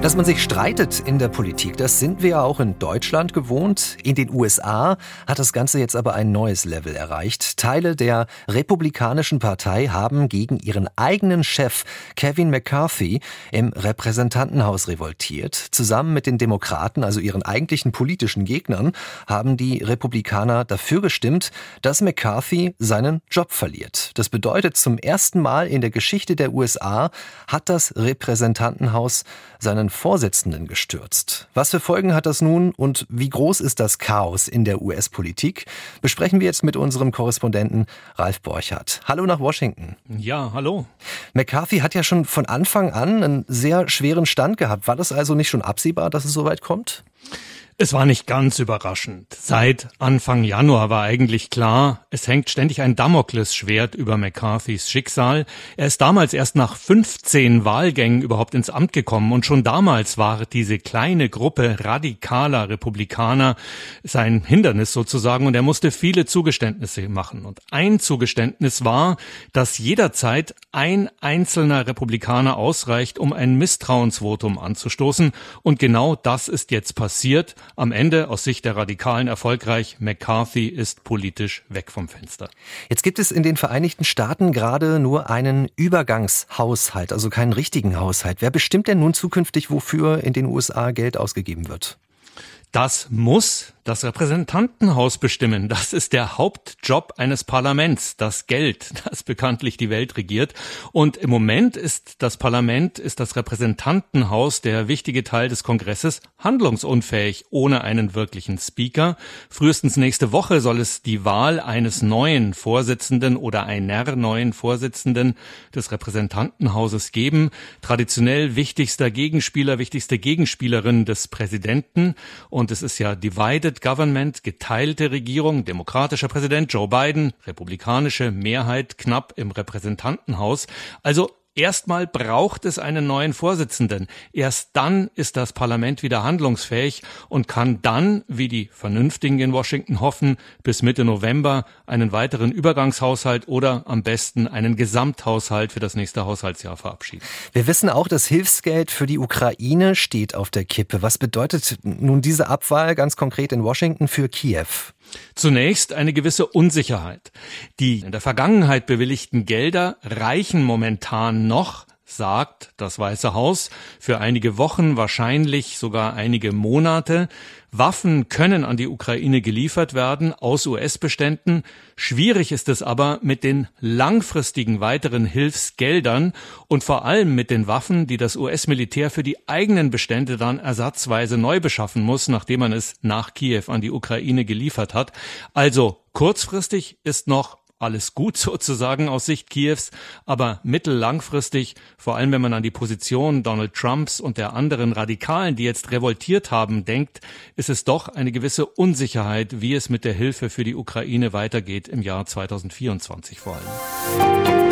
Dass man sich streitet in der Politik, das sind wir ja auch in Deutschland gewohnt. In den USA hat das Ganze jetzt aber ein neues Level erreicht. Teile der Republikanischen Partei haben gegen ihren eigenen Chef Kevin McCarthy im Repräsentantenhaus revoltiert. Zusammen mit den Demokraten, also ihren eigentlichen politischen Gegnern, haben die Republikaner dafür gestimmt, dass McCarthy seinen Job verliert. Das bedeutet, zum ersten Mal in der Geschichte der USA hat das Repräsentantenhaus seinen seinen Vorsitzenden gestürzt. Was für Folgen hat das nun und wie groß ist das Chaos in der US-Politik? Besprechen wir jetzt mit unserem Korrespondenten Ralf Borchardt. Hallo nach Washington. Ja, hallo. McCarthy hat ja schon von Anfang an einen sehr schweren Stand gehabt. War das also nicht schon absehbar, dass es soweit kommt? Es war nicht ganz überraschend. Seit Anfang Januar war eigentlich klar, es hängt ständig ein Damoklesschwert über McCarthys Schicksal. Er ist damals erst nach 15 Wahlgängen überhaupt ins Amt gekommen und schon damals war diese kleine Gruppe radikaler Republikaner sein Hindernis sozusagen und er musste viele Zugeständnisse machen. Und ein Zugeständnis war, dass jederzeit ein einzelner Republikaner ausreicht, um ein Misstrauensvotum anzustoßen und genau das ist jetzt passiert. Am Ende aus Sicht der Radikalen erfolgreich, McCarthy ist politisch weg vom Fenster. Jetzt gibt es in den Vereinigten Staaten gerade nur einen Übergangshaushalt, also keinen richtigen Haushalt. Wer bestimmt denn nun zukünftig, wofür in den USA Geld ausgegeben wird? Das muss das Repräsentantenhaus bestimmen. Das ist der Hauptjob eines Parlaments, das Geld, das bekanntlich die Welt regiert. Und im Moment ist das Parlament, ist das Repräsentantenhaus, der wichtige Teil des Kongresses, handlungsunfähig ohne einen wirklichen Speaker. Frühestens nächste Woche soll es die Wahl eines neuen Vorsitzenden oder einer neuen Vorsitzenden des Repräsentantenhauses geben. Traditionell wichtigster Gegenspieler, wichtigste Gegenspielerin des Präsidenten. Und es ist ja divided Government, geteilte Regierung, demokratischer Präsident Joe Biden, republikanische Mehrheit knapp im Repräsentantenhaus. Also Erstmal braucht es einen neuen Vorsitzenden. Erst dann ist das Parlament wieder handlungsfähig und kann dann, wie die Vernünftigen in Washington hoffen, bis Mitte November einen weiteren Übergangshaushalt oder am besten einen Gesamthaushalt für das nächste Haushaltsjahr verabschieden. Wir wissen auch, das Hilfsgeld für die Ukraine steht auf der Kippe. Was bedeutet nun diese Abwahl ganz konkret in Washington für Kiew? Zunächst eine gewisse Unsicherheit. Die in der Vergangenheit bewilligten Gelder reichen momentan noch, sagt das Weiße Haus, für einige Wochen, wahrscheinlich sogar einige Monate. Waffen können an die Ukraine geliefert werden aus US-Beständen. Schwierig ist es aber mit den langfristigen weiteren Hilfsgeldern und vor allem mit den Waffen, die das US-Militär für die eigenen Bestände dann ersatzweise neu beschaffen muss, nachdem man es nach Kiew an die Ukraine geliefert hat. Also kurzfristig ist noch alles gut sozusagen aus Sicht Kiews, aber mittellangfristig, vor allem wenn man an die Position Donald Trumps und der anderen Radikalen, die jetzt revoltiert haben, denkt, ist es doch eine gewisse Unsicherheit, wie es mit der Hilfe für die Ukraine weitergeht im Jahr 2024 vor allem.